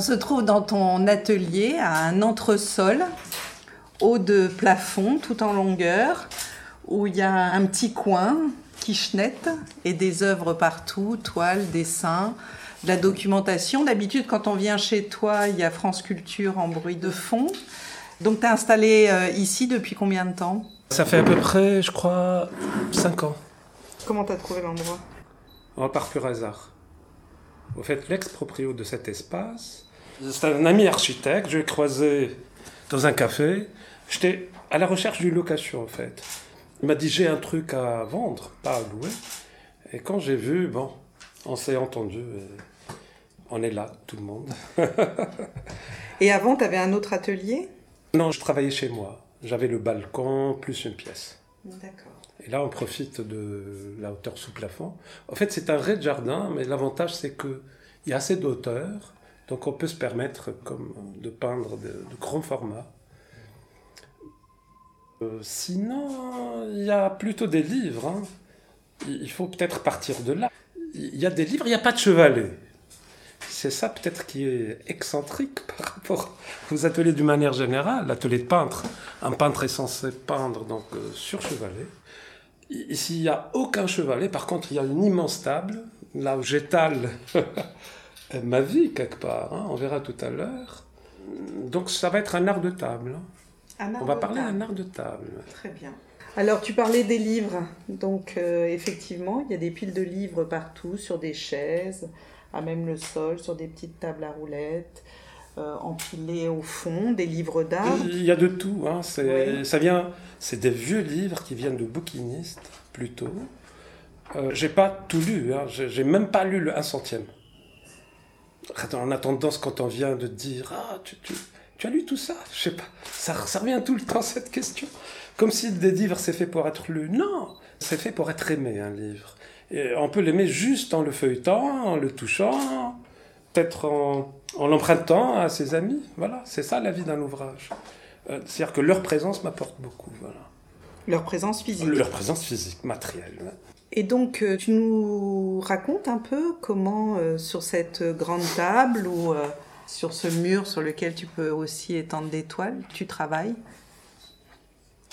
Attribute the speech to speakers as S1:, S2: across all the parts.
S1: On se trouve dans ton atelier à un entresol, haut de plafond, tout en longueur, où il y a un petit coin, quichette, et des œuvres partout, toiles, dessins, de la documentation. D'habitude, quand on vient chez toi, il y a France Culture en bruit de fond. Donc, tu es installé euh, ici depuis combien de temps?
S2: Ça fait à peu près, je crois, 5 ans.
S1: Comment tu as trouvé l'endroit?
S2: On part pur hasard. Au fait, l'ex-proprio de cet espace, c'est un ami architecte, je l'ai croisé dans un café. J'étais à la recherche d'une location, en fait. Il m'a dit j'ai un truc à vendre, pas à louer. Et quand j'ai vu, bon, on s'est entendu. et on est là, tout le monde.
S1: Et avant, tu avais un autre atelier?
S2: Non, je travaillais chez moi. J'avais le balcon plus une pièce.
S1: D'accord.
S2: Et là, on profite de la hauteur sous plafond. En fait, c'est un rez-de-jardin, mais l'avantage, c'est qu'il y a assez d'auteur, donc on peut se permettre comme, de peindre de, grands formats. Euh, sinon, il y a plutôt des livres. hein. Il faut peut-être partir de là. Il y a des livres, il n'y a pas de chevalet. C'est ça peut-être qui est excentrique par rapport aux ateliers d'une manière générale. L'atelier de peintre, un peintre est censé peindre donc euh, sur chevalet. Ici, il n'y a aucun chevalet. Par contre, il y a une immense table, là j'étale ma vie quelque part. hein. On verra tout à l'heure. Donc, ça va être un art de table. hein. On va parler d'un art de table.
S1: Très bien. Alors, tu parlais des livres. Donc, euh, effectivement, il y a des piles de livres partout, sur des chaises, à même le sol, sur des petites tables à roulettes, euh, empilées au fond, des livres d'art.
S2: Il y a de tout. Hein.
S1: Oui.
S2: Ça vient, c'est des vieux livres qui viennent de bouquinistes plutôt. Euh, j'ai pas tout lu. Hein. J'ai, j'ai même pas lu le un centième. On a tendance quand on vient de dire ah tu, tu, tu as lu tout ça? Je sais pas. Ça, ça revient tout le temps cette question. Comme si des livres c'est fait pour être lu. Non, c'est fait pour être aimé un livre. Et on peut l'aimer juste en le feuilletant, en le touchant, peut-être en, en l'empruntant à ses amis. Voilà, c'est ça la vie d'un ouvrage. Euh, C'est-à-dire que leur présence m'apporte beaucoup. Voilà.
S1: Leur présence physique.
S2: Leur présence physique, matérielle. ouais.
S1: Et donc, euh, tu nous racontes un peu comment, euh, sur cette grande table ou euh, sur ce mur sur lequel tu peux aussi étendre des toiles, tu travailles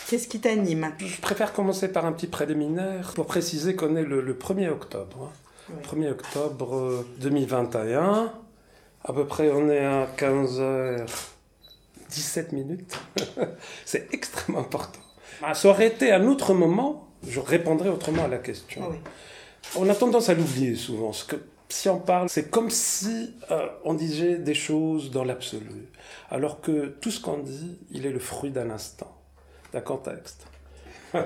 S1: Qu'est-ce qui t'anime?
S2: Je préfère commencer par un petit préliminaire pour préciser qu'on est le, le 1er octobre. hein.
S1: Oui.
S2: 1er octobre euh, 2021. À peu près, on est à 15h17 minutes. C'est extrêmement important. Ça aurait été un autre moment, je répondrais autrement à la question.
S1: Ah oui.
S2: On a tendance à l'oublier souvent. Parce que si on parle, c'est comme si euh, on disait des choses dans l'absolu. Alors que tout ce qu'on dit, il est le fruit d'un instant, d'un contexte.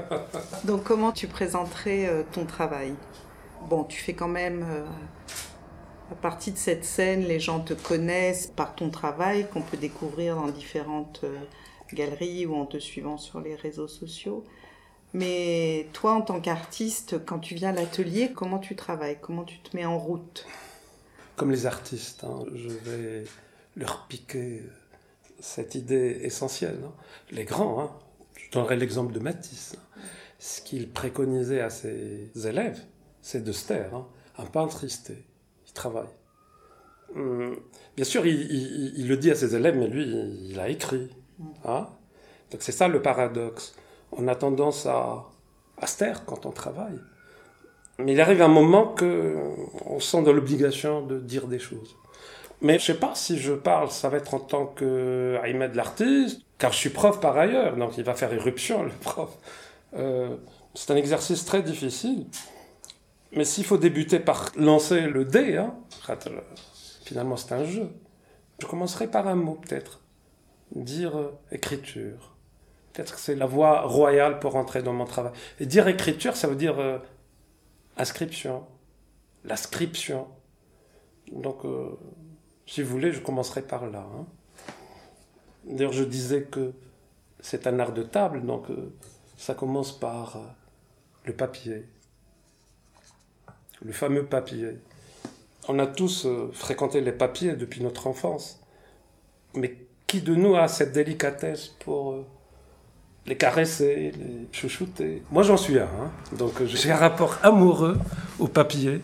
S1: Donc, comment tu présenterais euh, ton travail? Bon, tu fais quand même euh, partie de cette scène, les gens te connaissent par ton travail qu'on peut découvrir dans différentes galeries ou en te suivant sur les réseaux sociaux. Mais toi, en tant qu'artiste, quand tu viens à l'atelier, comment tu travailles? Comment tu te mets en route?
S2: Comme les artistes, hein, je vais leur piquer cette idée essentielle. hein. Les grands, hein, je donnerai l'exemple de Matisse. Ce qu'il préconisait à ses élèves, c'est de se taire. Un peintre, il se tait, il travaille. Hum, Bien sûr, il, il- il le dit à ses élèves, mais lui, il a écrit. hein. Donc c'est ça le paradoxe. On a tendance à, à se taire quand on travaille. Mais il arrive un moment que on sent de l'obligation de dire des choses. Mais je sais pas si je parle, ça va être en tant que Ahmed l'artiste, car je suis prof par ailleurs, donc il va faire éruption le prof. Euh, c'est un exercice très difficile. Mais s'il faut débuter par lancer le dé, hein, finalement c'est un jeu. Je commencerai par un mot peut-être. Dire euh, écriture. Peut-être que c'est la voie royale pour entrer dans mon travail. Et dire écriture, ça veut dire euh, inscription, l'inscription. Donc, euh, si vous voulez, je commencerai par là. hein. D'ailleurs, je disais que c'est un art de table, donc euh, ça commence par le papier, le fameux papier. On a tous fréquenté les papiers depuis notre enfance. Mais qui de nous a cette délicatesse pour les caresser, les chouchouter Moi, j'en suis un. hein. Donc, euh, j'ai un rapport amoureux au papier.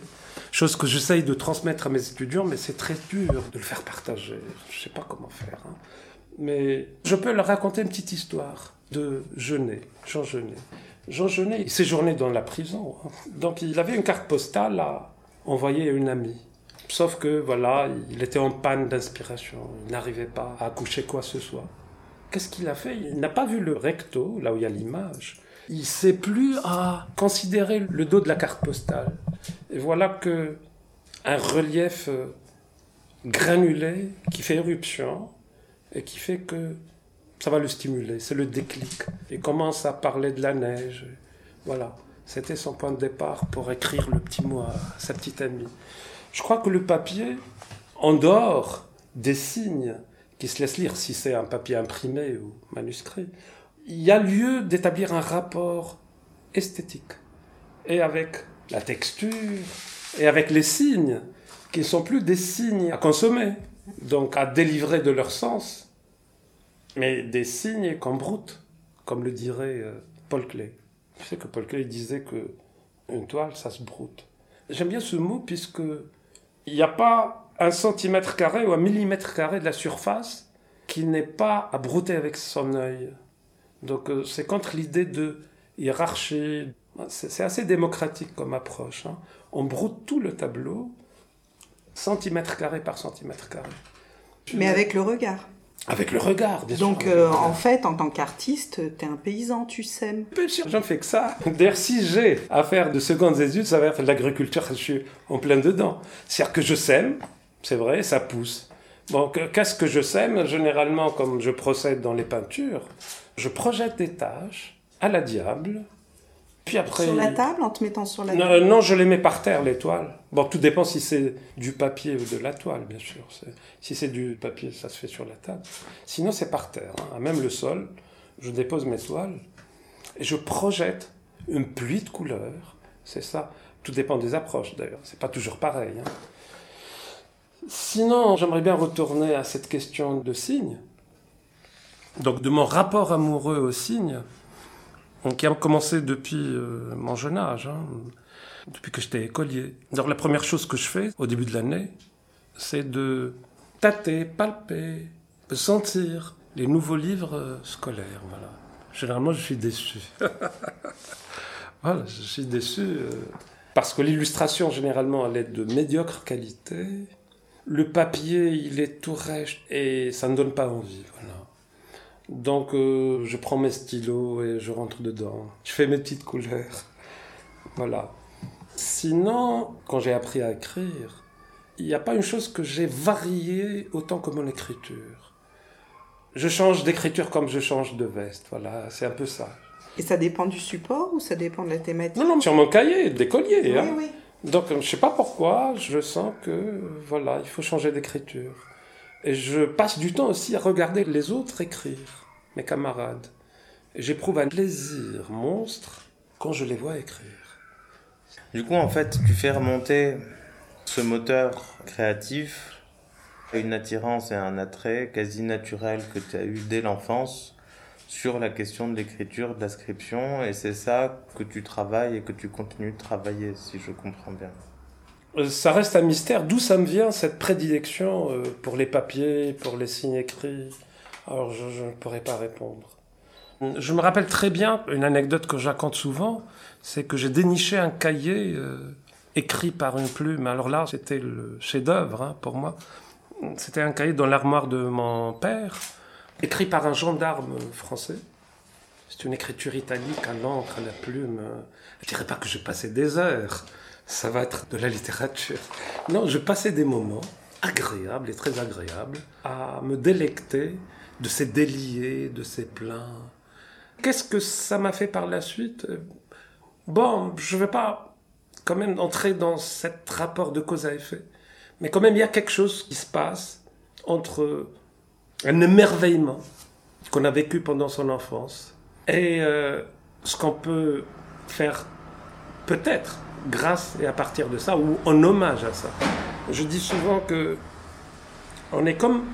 S2: Chose que j'essaye de transmettre à mes étudiants, mais c'est très dur de le faire partager. Je sais pas comment faire. hein. Mais je peux leur raconter une petite histoire de Genet, Jean Genet. Jean Genet, il séjournait dans la prison. hein. Donc il avait une carte postale à envoyer à une amie. Sauf que, voilà, il était en panne d'inspiration. Il n'arrivait pas à accoucher quoi que ce soit. Qu'est-ce qu'il a fait? Il n'a pas vu le recto, là où il y a l'image. Il sait plus à considérer le dos de la carte postale. Et voilà que un relief euh, granulé qui fait éruption et qui fait que ça va le stimuler. C'est le déclic. Il commence à parler de la neige. Voilà. C'était son point de départ pour écrire le petit mot à sa petite amie. Je crois que le papier, en dehors des signes qui se laissent lire, si c'est un papier imprimé ou manuscrit, il y a lieu d'établir un rapport esthétique. Et avec la texture, et avec les signes, qui ne sont plus des signes à consommer, donc à délivrer de leur sens, mais des signes qu'on broute, comme le dirait euh, Paul Klee. Tu sais que Paul Klee disait que une toile, ça se broute. J'aime bien ce mot puisque il n'y a pas un centimètre carré ou un millimètre carré de la surface qui n'est pas à brouter avec son œil. Donc euh, c'est contre l'idée de hiérarchie. C'est assez démocratique comme approche. hein. On broute tout le tableau, centimètre carré par centimètre carré.
S1: Mais avec le regard.
S2: Avec le regard, bien
S1: Donc,
S2: sûr.
S1: euh, en fait, en tant qu'artiste, t'es un paysan, tu sèmes.
S2: Bien sûr, j'en fais que ça. D'ailleurs, si j'ai à faire de secondes études, ça va être de l'agriculture, je suis en plein dedans. C'est-à-dire que je sème, c'est vrai, ça pousse. Donc, qu'est-ce que je sème Généralement, comme je procède dans les peintures, je projette des tâches à la diable, puis après...
S1: Sur la table, en te mettant sur la
S2: Non,
S1: table?
S2: non, je les mets par terre, les toiles. Bon, tout dépend si c'est du papier ou de la toile, bien sûr. C'est- Si c'est du papier, ça se fait sur la table. Sinon, c'est par terre. hein. Même le sol, je dépose mes toiles et je projette une pluie de couleurs. C'est ça. Tout dépend des approches, d'ailleurs. C'est pas toujours pareil. hein. Sinon, j'aimerais bien retourner à cette question de signes. Donc, de mon rapport amoureux aux signes, donc, qui a commencé depuis euh, mon jeune âge, hein, depuis que j'étais écolier. Donc, la première chose que je fais au début de l'année, c'est de tâter, palper, sentir les nouveaux livres scolaires. Voilà. Généralement, je suis déçu. voilà, je suis déçu euh, parce que l'illustration, généralement, elle est de médiocre qualité. Le papier, il est tout rêche et ça ne donne pas envie. Voilà. Donc, euh, je prends mes stylos et je rentre dedans. Je fais mes petites couleurs. Voilà. Sinon, quand j'ai appris à écrire, il n'y a pas une chose que j'ai variée autant que mon écriture. Je change d'écriture comme je change de veste. Voilà, c'est un peu ça.
S1: Et ça dépend du support ou ça dépend de la thématique?
S2: Non, non, sur mon cahier d'écolier.
S1: Oui,
S2: hein.
S1: oui.
S2: Donc, je ne sais pas pourquoi, je sens que, voilà, il faut changer d'écriture. Et je passe du temps aussi à regarder les autres écrire, mes camarades. J'éprouve un plaisir monstre quand je les vois écrire.
S3: Du coup, en fait, tu fais remonter ce moteur créatif à une attirance et un attrait quasi naturel que tu as eu dès l'enfance sur la question de l'écriture, de l'inscription, et c'est ça que tu travailles et que tu continues de travailler, si je comprends bien.
S2: Euh, Ça reste un mystère. D'où ça me vient, cette prédilection euh, pour les papiers, pour les signes écrits? Alors, je je ne pourrais pas répondre. Je me rappelle très bien une anecdote que je raconte souvent, c'est que j'ai déniché un cahier euh, écrit par une plume. Alors là, c'était le chef-d'œuvre hein, pour moi. C'était un cahier dans l'armoire de mon père, écrit par un gendarme français. C'est une écriture italique à l'encre, à la plume. Je dirais pas que je passais des heures. Ça va être de la littérature. Non, je passais des moments agréables et très agréables à me délecter de ces déliés, de ces pleins. Qu'est-ce que ça m'a fait par la suite? Bon, je ne vais pas quand même entrer dans cet rapport de cause à effet. Mais quand même, il y a quelque chose qui se passe entre un émerveillement qu'on a vécu pendant son enfance et euh, ce qu'on peut faire peut-être grâce et à partir de ça ou en hommage à ça. Je dis souvent que on est comme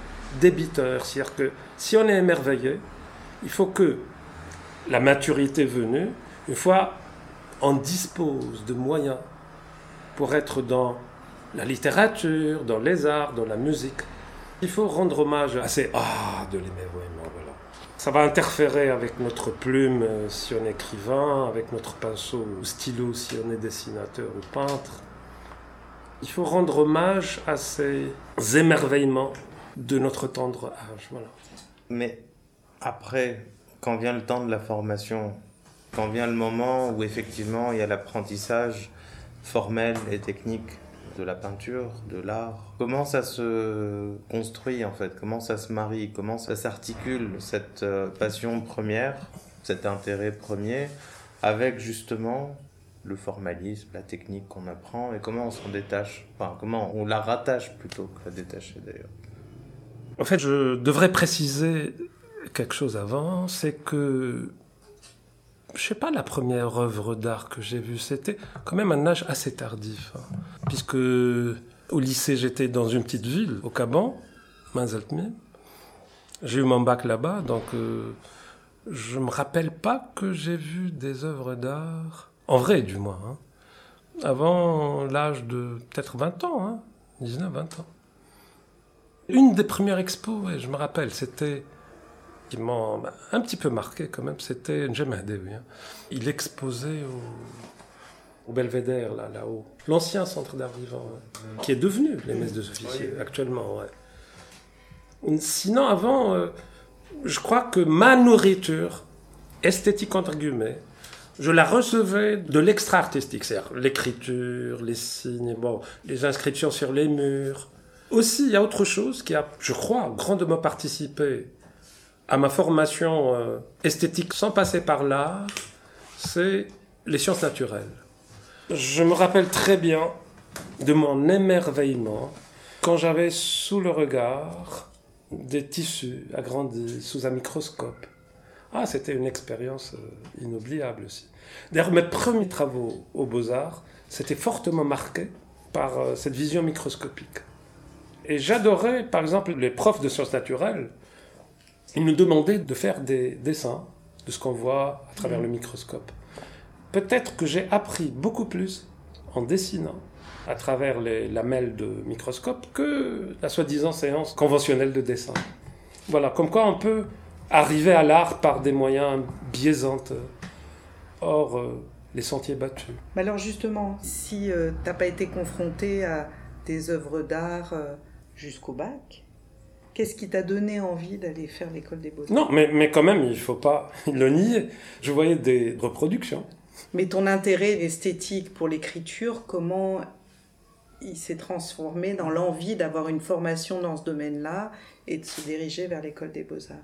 S2: débiteur. C'est-à-dire que si on est émerveillé, il faut que la maturité venue, une fois on dispose de moyens pour être dans la littérature, dans les arts, dans la musique, il faut rendre hommage à ces ah de l'émerveillement. Voilà. Ça va interférer avec notre plume euh, si on est écrivain, avec notre pinceau ou stylo si on est dessinateur ou peintre. Il faut rendre hommage à ces émerveillements de notre tendre âge. Voilà.
S3: Mais après, quand vient le temps de la formation, quand vient le moment où effectivement il y a l'apprentissage formel et technique de la peinture, de l'art, comment ça se construit en fait, comment ça se marie, comment ça s'articule cette euh, passion première, cet intérêt premier, avec justement le formalisme, la technique qu'on apprend? Et comment on s'en détache, enfin comment on la rattache plutôt que la détacher d'ailleurs?
S2: En fait, je devrais préciser quelque chose avant, c'est que je sais pas, la première œuvre d'art que j'ai vue, c'était quand même un âge assez tardif. Hein. puisque au lycée, j'étais dans une petite ville, au Caban, Manzaltmé. J'ai eu mon bac là-bas, donc euh, je me rappelle pas que j'ai vu des œuvres d'art, en vrai du moins, hein. avant l'âge de peut-être 20 ans, hein, 19, 20 ans. Une des premières expos, je me rappelle, c'était qui m'ont un petit peu marqué quand même, c'était Njemadé. Oui, hein. Il exposait au, au Belvédère, là, là-haut. L'ancien centre d'art vivant, qui est devenu les messes de officiers actuellement. Sinon, avant, euh, je crois que ma nourriture, esthétique entre guillemets, je la recevais de l'extra-artistique, c'est-à-dire l'écriture, les signes, bon, les inscriptions sur les murs. Aussi, il y a autre chose qui a, je crois, grandement participé à ma formation euh, esthétique sans passer par l'art, c'est les sciences naturelles. Je me rappelle très bien de mon émerveillement quand j'avais sous le regard des tissus agrandis sous un microscope. Ah, c'était une expérience euh, inoubliable aussi. D'ailleurs, mes premiers travaux aux beaux-arts, c'était fortement marqué par euh, cette vision microscopique. Et j'adorais, par exemple, les profs de sciences naturelles il nous demandait de faire des dessins de ce qu'on voit à travers le microscope. Peut-être que j'ai appris beaucoup plus en dessinant à travers les lamelles de microscope que la soi-disant séance conventionnelle de dessin. Voilà, comme quoi on peut arriver à l'art par des moyens biaisants, hors euh, les sentiers battus.
S1: Mais alors justement, si euh, tu n'as pas été confronté à des œuvres d'art euh, jusqu'au bac, Qu'est-ce qui t'a donné envie d'aller faire l'école des beaux-arts?
S2: Non, mais, mais quand même, il ne faut pas le nier. Je voyais des reproductions.
S1: Mais ton intérêt esthétique pour l'écriture, comment il s'est transformé dans l'envie d'avoir une formation dans ce domaine-là et de se diriger vers l'école des beaux-arts?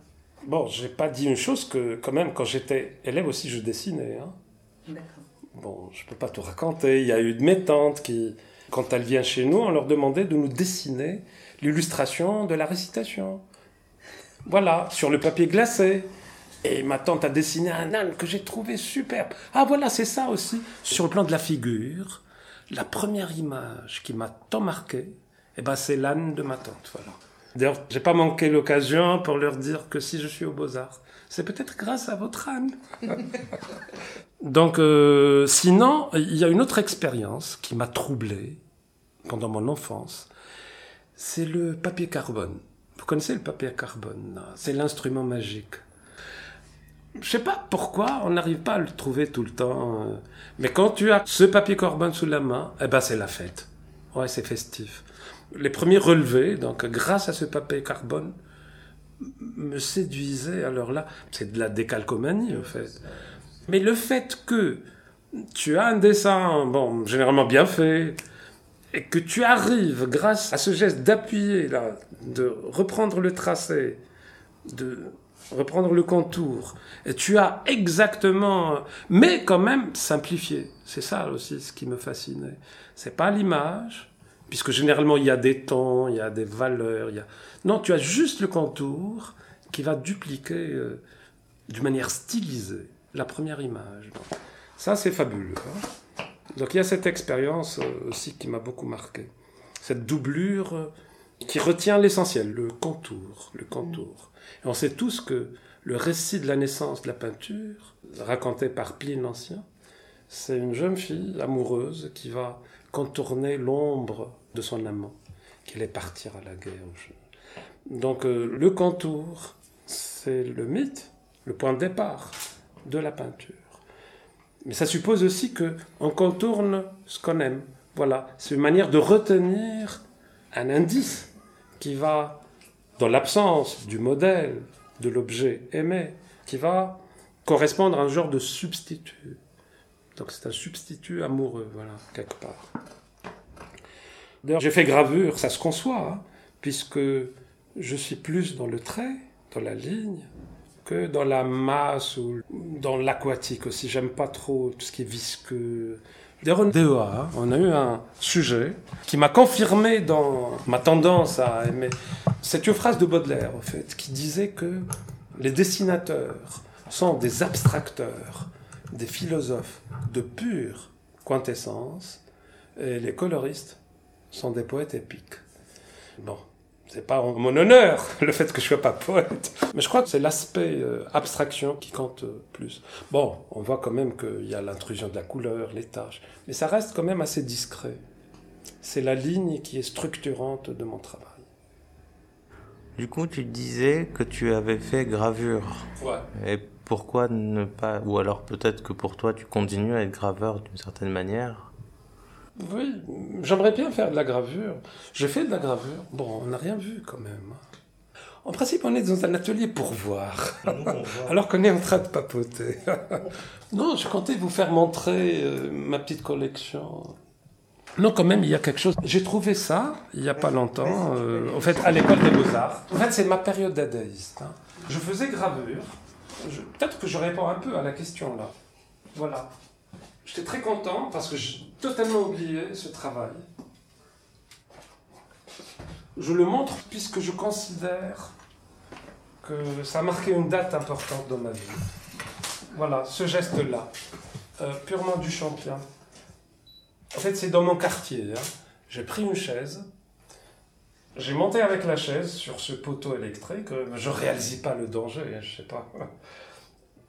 S2: Bon, j'ai pas dit une chose que quand même, quand j'étais élève aussi, je dessinais. Hein.
S1: D'accord.
S2: Bon, je peux pas tout raconter. Il y a eu de mes tantes qui, quand elles viennent chez nous, on leur demandait de nous dessiner l'illustration de la récitation. Voilà, sur le papier glacé. Et ma tante a dessiné un âne que j'ai trouvé superbe. Ah voilà, c'est ça aussi. Sur le plan de la figure, la première image qui m'a tant marqué, eh ben, c'est l'âne de ma tante. Voilà. D'ailleurs, j'ai pas manqué l'occasion pour leur dire que si je suis au Beaux-Arts, c'est peut-être grâce à votre âne. Donc, euh, sinon, il y a une autre expérience qui m'a troublé pendant mon enfance c'est le papier carbone. Vous connaissez le papier carbone C'est l'instrument magique. Je sais pas pourquoi on n'arrive pas à le trouver tout le temps. Euh. Mais quand tu as ce papier carbone sous la main, eh ben c'est la fête. Ouais, c'est festif. Les premiers relevés, donc grâce à ce papier carbone, me séduisaient alors là. C'est de la décalcomanie en fait. Mais le fait que tu as un dessin, bon, généralement bien fait, et que tu arrives, grâce à ce geste d'appuyer, là, de reprendre le tracé, de reprendre le contour, et tu as exactement, mais quand même simplifié. C'est ça aussi ce qui me fascinait. C'est pas l'image, puisque généralement il y a des tons, il y a des valeurs, il y a... Non, tu as juste le contour qui va dupliquer euh, d'une manière stylisée la première image. ça, c'est fabuleux. Hein. Donc il y a cette expérience euh, aussi qui m'a beaucoup marqué. Cette doublure qui retient l'essentiel, le contour, le contour. On sait tous que le récit de la naissance de la peinture, raconté par Pline l'Ancien, c'est une jeune fille amoureuse qui va contourner l'ombre de son amant, qui allait partir à la guerre. Donc euh, le contour, c'est le mythe, le point de départ de la peinture. Mais ça suppose aussi que on contourne ce qu'on aime. Voilà, c'est une manière de retenir un indice qui va, dans l'absence du modèle, de l'objet aimé, qui va correspondre à un genre de substitut. Donc c'est un substitut amoureux, voilà, quelque part. D'ailleurs, j'ai fait gravure, ça se conçoit, hein, puisque je suis plus dans le trait, dans la ligne, que dans la masse ou dans l'aquatique aussi. J'aime pas trop tout ce qui est visqueux. D'ailleurs, DEA, on a eu un sujet qui m'a confirmé dans ma tendance à aimer. C'est une phrase de Baudelaire, en fait, qui disait que les dessinateurs sont des abstracteurs, des philosophes de pure quintessence, et les coloristes sont des poètes épiques. Bon, c'est pas mon honneur le fait que je sois pas poète, mais je crois que c'est l'aspect euh, abstraction qui compte euh, plus. Bon, on voit quand même qu'il y a l'intrusion de la couleur, les taches, mais ça reste quand même assez discret. C'est la ligne qui est structurante de mon travail.
S3: Du coup, tu disais que tu avais fait gravure.
S2: Ouais.
S3: Et pourquoi ne pas Ou alors peut-être que pour toi, tu continues à être graveur d'une certaine manière?
S2: Oui, j'aimerais bien faire de la gravure. J'ai fait de la gravure. Bon, on n'a rien vu quand même. En principe, on est dans un atelier pour voir. Alors qu'on est en train de papoter. non, je comptais vous faire montrer euh, ma petite collection. Non, quand même, il y a quelque chose. J'ai trouvé ça il n'y a pas longtemps, euh, en fait, à l'école des beaux-arts. En fait, c'est ma période dadaïste. hein. Je faisais gravure. Je- Peut-être que je réponds un peu à la question là. Voilà. J'étais très content parce que j'ai totalement oublié ce travail. Je le montre puisque je considère que ça a marqué une date importante dans ma vie. Voilà, ce geste-là, euh, purement du champion. En fait, c'est dans mon quartier. hein. J'ai pris une chaise, j'ai monté avec la chaise sur ce poteau électrique. euh, Je réalisais pas le danger, hein, je sais pas.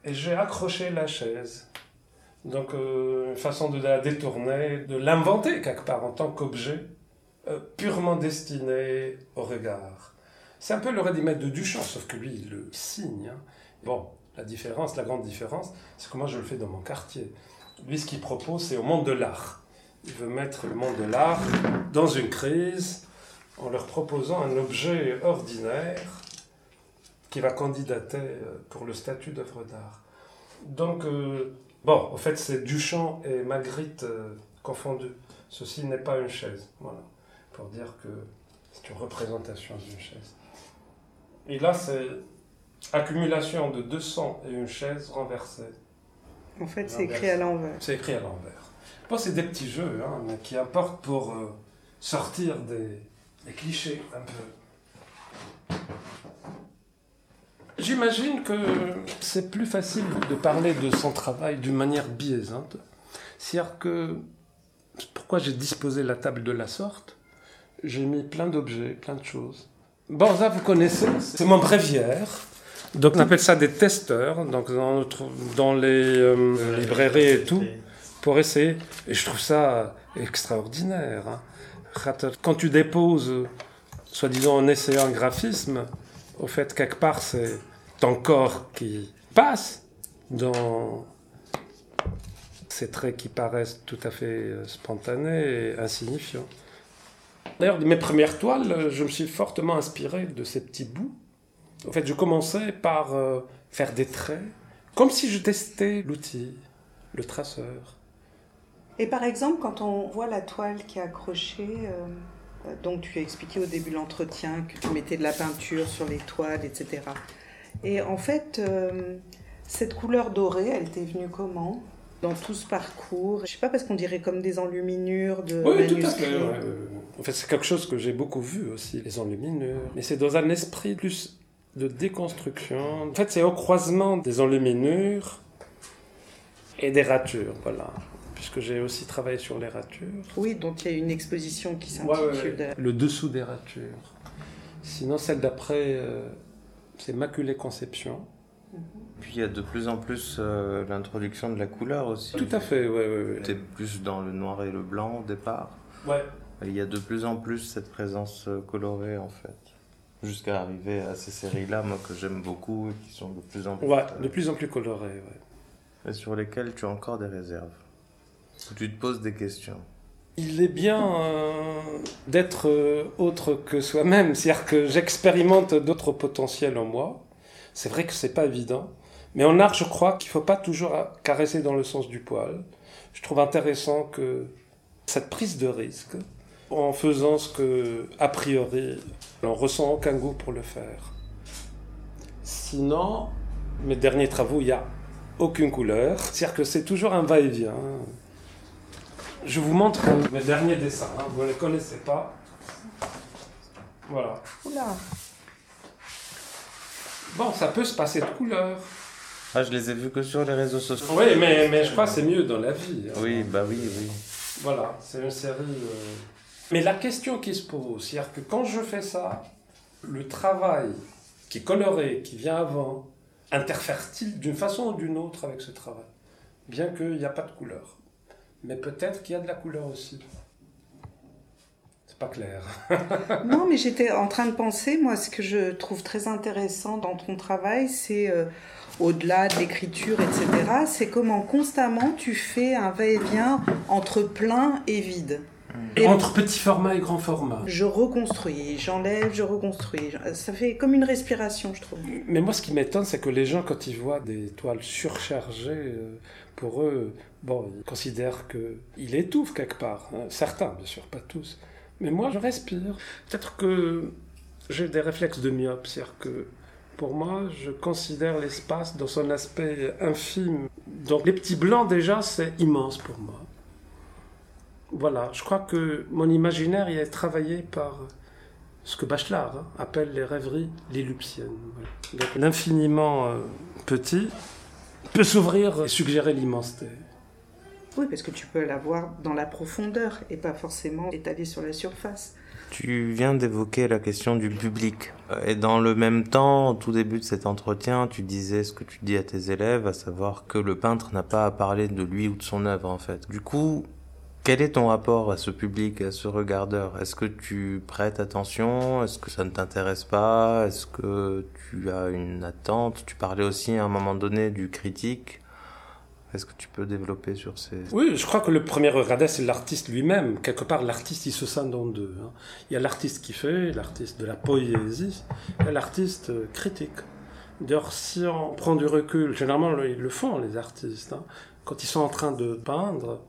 S2: Et j'ai accroché la chaise. Donc, euh, une façon de la détourner, de l'inventer quelque part en tant qu'objet euh, purement destiné au regard. C'est un peu le ready de Duchamp, sauf que lui, il le signe. hein. Bon, la différence, la grande différence, c'est que moi, je le fais dans mon quartier. Lui, ce qu'il propose, c'est au monde de l'art. Il veut mettre le monde de l'art dans une crise en leur proposant un objet ordinaire qui va candidater euh, pour le statut d'œuvre d'art. Donc, bon, en fait, c'est Duchamp et Magritte euh, confondus. Ceci n'est pas une chaise, voilà, pour dire que c'est une représentation d'une chaise. Et là, c'est accumulation de 200 et une chaise renversée.
S1: En fait, c'est écrit à l'envers.
S2: C'est écrit à l'envers. Bon, c'est des petits jeux, hein, mais qui apportent pour euh, sortir des, des clichés un peu. J'imagine que c'est plus facile de parler de son travail d'une manière biaisante. C'est-à-dire que pourquoi j'ai disposé la table de la sorte J'ai mis plein d'objets, plein de choses. Bon, ça vous connaissez, c'est mon bréviaire. Donc on appelle ça des testeurs, donc dans, les euh, librairies et tout pour essayer. Et je trouve ça extraordinaire. hein. Quand tu déposes, soi-disant, un essai en graphisme, au fait, quelque part, c'est ton corps qui passe dans ces traits qui paraissent tout à fait euh, spontanés et insignifiants. D'ailleurs, de mes premières toiles, euh, je me suis fortement inspiré de ces petits bouts. En fait, je commençais par euh, faire des traits, comme si je testais l'outil, le traceur.
S1: Et par exemple, quand on voit la toile qui est accrochée, donc tu as expliqué au début de l'entretien que tu mettais de la peinture sur les toiles, etc. Et en fait, euh, cette couleur dorée, elle t'est venue comment dans tout ce parcours? Je sais pas, parce qu'on dirait comme des enluminures de
S2: Oui, tout à
S1: manuscrits.
S2: fait. ouais. En fait, c'est quelque chose que j'ai beaucoup vu aussi, les enluminures. Mais c'est dans un esprit plus de déconstruction. En fait, c'est au croisement des enluminures et des ratures, voilà. Puisque j'ai aussi travaillé sur les ratures.
S1: Oui, dont il y a une exposition qui
S2: Ouais,
S1: s'intitule
S2: ouais, ouais. Le dessous des ratures. Sinon, celle d'après, euh, c'est Maculée Conception.
S3: Puis il y a de plus en plus euh, l'introduction de la couleur aussi.
S2: Tout à fait, ouais, ouais, ouais.
S3: T'es plus dans le noir et le blanc au départ.
S2: Ouais.
S3: Et Il y a de plus en plus cette présence euh, colorée en fait. Jusqu'à arriver à ces séries-là, moi que j'aime beaucoup et qui sont de plus en plus.
S2: Ouais,
S3: euh,
S2: de plus en plus coloré, ouais.
S3: et sur lesquelles tu as encore des réserves. Tu te poses des questions.
S2: Il est bien euh, d'être euh, autre que soi-même, c'est-à-dire que j'expérimente d'autres potentiels en moi. C'est vrai que c'est pas évident, mais en art, je crois qu'il faut pas toujours caresser dans le sens du poil. Je trouve intéressant que cette prise de risque, en faisant ce que, a priori, on ressent aucun goût pour le faire. Sinon, mes derniers travaux, il n'y a aucune couleur. C'est-à-dire que c'est toujours un va-et-vient. Je vous montre mes derniers dessins. hein. Vous ne les connaissez pas. Voilà.
S1: Oula.
S2: Bon, ça peut se passer de couleurs.
S3: Ah, je les ai vus que sur les réseaux sociaux.
S2: Oui, mais, mais je crois que c'est mieux dans la vie. hein.
S3: Oui, bah oui, oui.
S2: Voilà, c'est une série. euh. Mais la question qui se pose, c'est-à-dire que quand je fais ça, le travail qui est coloré, qui vient avant, interfère-t-il d'une façon ou d'une autre avec ce travail? Bien qu'il n'y a pas de couleur. Mais peut-être qu'il y a de la couleur aussi. C'est pas clair.
S1: Non, mais j'étais en train de penser, moi, ce que je trouve très intéressant dans ton travail, c'est euh, au-delà de l'écriture, etc., c'est comment constamment tu fais un va-et-vient entre plein et vide. Et
S2: Entre petit format et grand format.
S1: je reconstruis, j'enlève, je reconstruis. Ça fait comme une respiration, je trouve.
S2: Mais moi, ce qui m'étonne, c'est que les gens, quand ils voient des toiles surchargées, euh, pour eux, bon, ils considèrent qu'il étouffe quelque part. hein. Certains, bien sûr, pas tous. Mais moi, je respire. Peut-être que j'ai des réflexes de myope. C'est-à-dire que, pour moi, je considère l'espace dans son aspect infime. Donc, les petits blancs, déjà, c'est immense pour moi. Voilà, je crois que mon imaginaire, il est travaillé par ce que Bachelard hein, appelle les rêveries. Voilà. Donc l'infiniment euh, petit peut s'ouvrir et suggérer l'immensité.
S1: Oui, parce que tu peux l'avoir dans la profondeur et pas forcément étalé sur la surface.
S3: Tu viens d'évoquer la question du public. Et dans le même temps, au tout début de cet entretien, tu disais ce que tu dis à tes élèves, à savoir que le peintre n'a pas à parler de lui ou de son œuvre, en fait. Du coup, quel est ton rapport à ce public, à ce regardeur? Est-ce que tu prêtes attention? Est-ce que ça ne t'intéresse pas? Est-ce que tu as une attente? Tu parlais aussi à un moment donné du critique. Est-ce que tu peux développer sur ces...
S2: Oui, je crois que le premier regardeur, c'est l'artiste lui-même. Quelque part, l'artiste, il se scinde en deux. hein. Il y a l'artiste qui fait, l'artiste de la poésie, et l'artiste euh, critique. D'ailleurs, si on prend du recul, généralement, ils le font, les artistes. hein. Quand ils sont en train de peindre,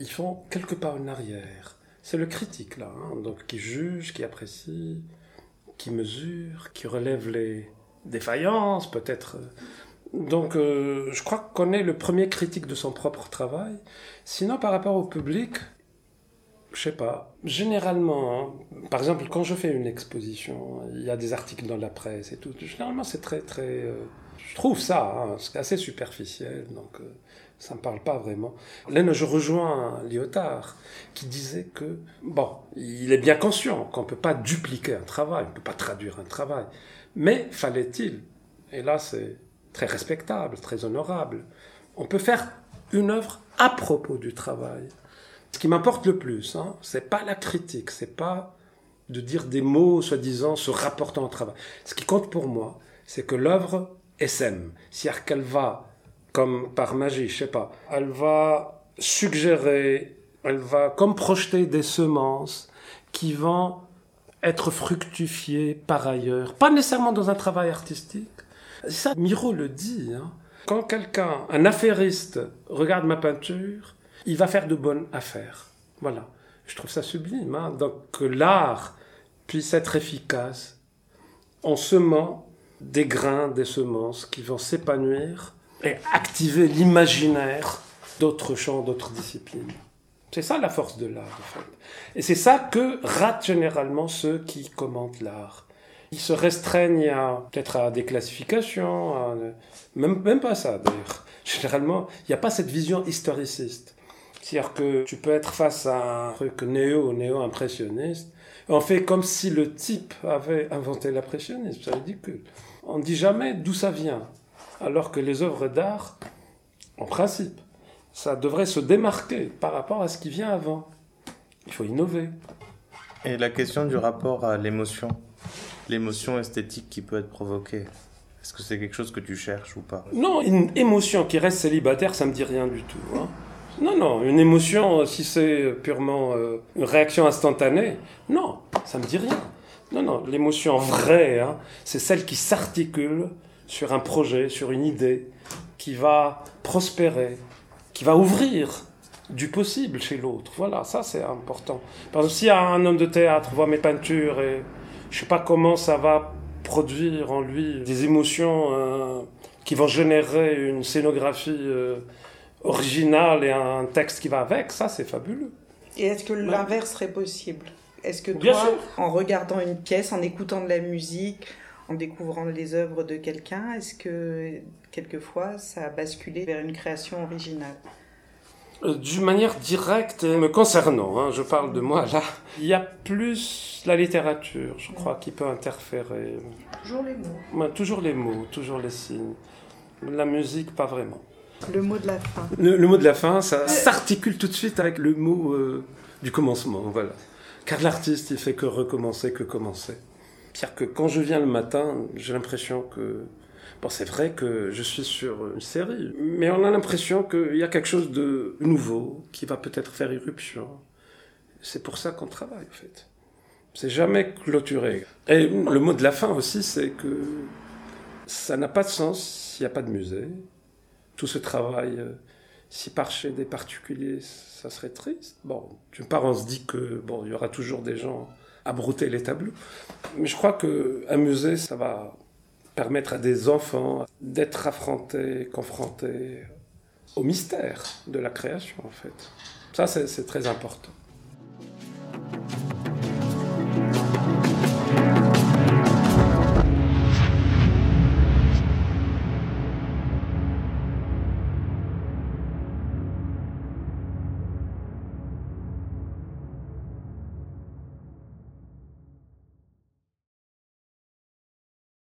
S2: ils font quelques pas en arrière. C'est le critique, là, hein, donc qui juge, qui apprécie, qui mesure, qui relève les défaillances, peut-être. Donc, euh, je crois qu'on est le premier critique de son propre travail. Sinon, par rapport au public, je sais pas. Généralement, hein, par exemple, quand je fais une exposition, il y a des articles dans la presse et tout. Généralement, c'est très, très. euh, je trouve ça, hein, assez superficiel, donc euh, ça me parle pas vraiment. Là, je rejoins Lyotard qui disait que, bon, il est bien conscient qu'on peut pas dupliquer un travail, on peut pas traduire un travail, mais fallait-il, et là c'est très respectable, très honorable, on peut faire une œuvre à propos du travail. Ce qui m'importe le plus, hein, c'est pas la critique, c'est pas de dire des mots soi-disant se rapportant au travail. Ce qui compte pour moi, c'est que l'œuvre SM, c'est-à-dire qu'elle va, comme par magie, je sais pas, elle va suggérer, elle va comme projeter des semences qui vont être fructifiées par ailleurs, pas nécessairement dans un travail artistique. Ça, Miro le dit. hein. Quand quelqu'un, un affairiste, regarde ma peinture, il va faire de bonnes affaires. Voilà. Je trouve ça sublime. hein. Donc que l'art puisse être efficace en semant des grains, des semences qui vont s'épanouir et activer l'imaginaire d'autres champs, d'autres disciplines. C'est ça la force de l'art, en fait. Et c'est ça que ratent généralement ceux qui commentent l'art. Ils se restreignent à peut-être à des classifications, même, même pas ça d'ailleurs. Généralement, il n'y a pas cette vision historiciste. C'est-à-dire que tu peux être face à un truc néo, néo-impressionniste. On fait comme si le type avait inventé l'impressionnisme, c'est ridicule. On ne dit jamais d'où ça vient, alors que les œuvres d'art, en principe, ça devrait se démarquer par rapport à ce qui vient avant. Il faut innover.
S3: Et la question du rapport à l'émotion, l'émotion esthétique qui peut être provoquée, est-ce que c'est quelque chose que tu cherches ou pas?
S2: Non, une émotion qui reste célibataire, ça me dit rien du tout. hein. Non, non, une émotion, si c'est purement euh, une réaction instantanée, non, ça me dit rien. Non, non, l'émotion vraie, hein, c'est celle qui s'articule sur un projet, sur une idée, qui va prospérer, qui va ouvrir du possible chez l'autre. Voilà, ça c'est important. Par exemple, si un homme de théâtre voit mes peintures et je sais pas comment ça va produire en lui des émotions euh, qui vont générer une scénographie euh, originale et un texte qui va avec, ça c'est fabuleux.
S4: Et est-ce que l'inverse serait possible? Est-ce que
S2: Bien
S4: toi,
S2: sûr.
S4: en regardant une pièce, en écoutant de la musique, en découvrant les œuvres de quelqu'un, est-ce que quelquefois ça a basculé vers une création originale?
S2: Euh, D'une manière directe me concernant, hein, je parle de moi là, il y a plus la littérature, je crois, qui peut interférer.
S4: Toujours les mots.
S2: Toujours les mots, toujours les signes. La musique, pas vraiment.
S4: Le mot de la fin.
S2: Le, le mot de la fin, ça s'articule tout de suite avec le mot euh, du commencement, voilà. Car l'artiste, il fait que recommencer, que commencer. C'est-à-dire que quand je viens le matin, j'ai l'impression que... Bon, c'est vrai que je suis sur une série, mais on a l'impression qu'il y a quelque chose de nouveau qui va peut-être faire irruption. C'est pour ça qu'on travaille, en fait. C'est jamais clôturé. Et le mot de la fin aussi, c'est que ça n'a pas de sens s'il n'y a pas de musée. Tout ce travail, euh, si par chez des particuliers, ça serait triste. Bon, d'une part, on se dit que bon, il y aura toujours des gens à brouter les tableaux. Mais je crois qu'un musée, ça va permettre à des enfants d'être affrontés, confrontés au mystère de la création, en fait. Ça, c'est très important.